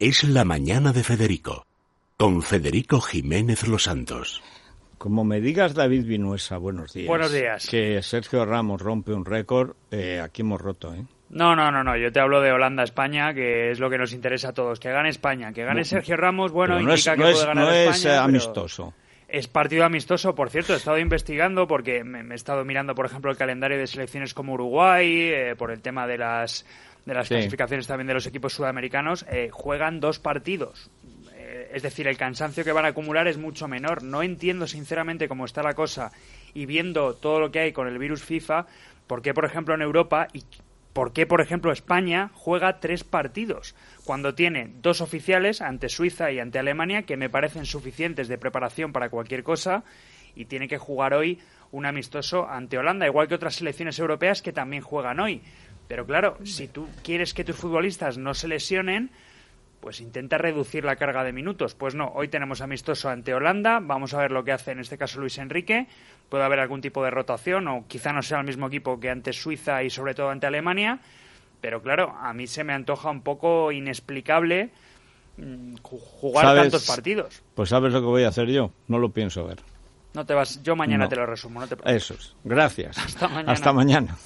es La Mañana de Federico, con Federico Jiménez Los Santos. Como me digas David Vinuesa, buenos días. Buenos días. Que Sergio Ramos rompe un récord, eh, aquí hemos roto, ¿eh? No, no, no, no. Yo te hablo de Holanda-España, que es lo que nos interesa a todos. Que gane España, que gane Sergio Ramos, bueno, Pero no indica es, que no puede es- ganar no España. es, pero amistoso. Es partido amistoso, por cierto. He estado investigando porque me, me he estado mirando, por ejemplo, el calendario de selecciones como Uruguay, eh, por el tema de las de las Sí. clasificaciones también de los equipos sudamericanos. eh, juegan dos partidos. Eh, es decir, el cansancio que van a acumular es mucho menor. No entiendo sinceramente cómo está la cosa y viendo todo lo que hay con el virus FIFA, por qué, por ejemplo, en Europa y por qué, por ejemplo, España juega tres partidos cuando tiene dos oficiales ante Suiza y ante Alemania que me parecen suficientes de preparación para cualquier cosa y tiene que jugar hoy un amistoso ante Holanda, igual que otras selecciones europeas que también juegan hoy. Pero claro, si tú quieres que tus futbolistas no se lesionen, pues intenta reducir la carga de minutos. Pues no, hoy tenemos amistoso ante Holanda, vamos a ver lo que hace en este caso Luis Enrique, puede haber algún tipo de rotación o quizá no sea el mismo equipo que ante Suiza y sobre todo ante Alemania, pero claro, a mí se me antoja un poco inexplicable mm, ju- jugar ¿Sabes? tantos partidos. Pues sabes lo que voy a hacer yo, no lo pienso ver. No te vas, yo mañana No. te lo resumo, no te preocupes. Eso es. Gracias. Hasta mañana. Hasta mañana.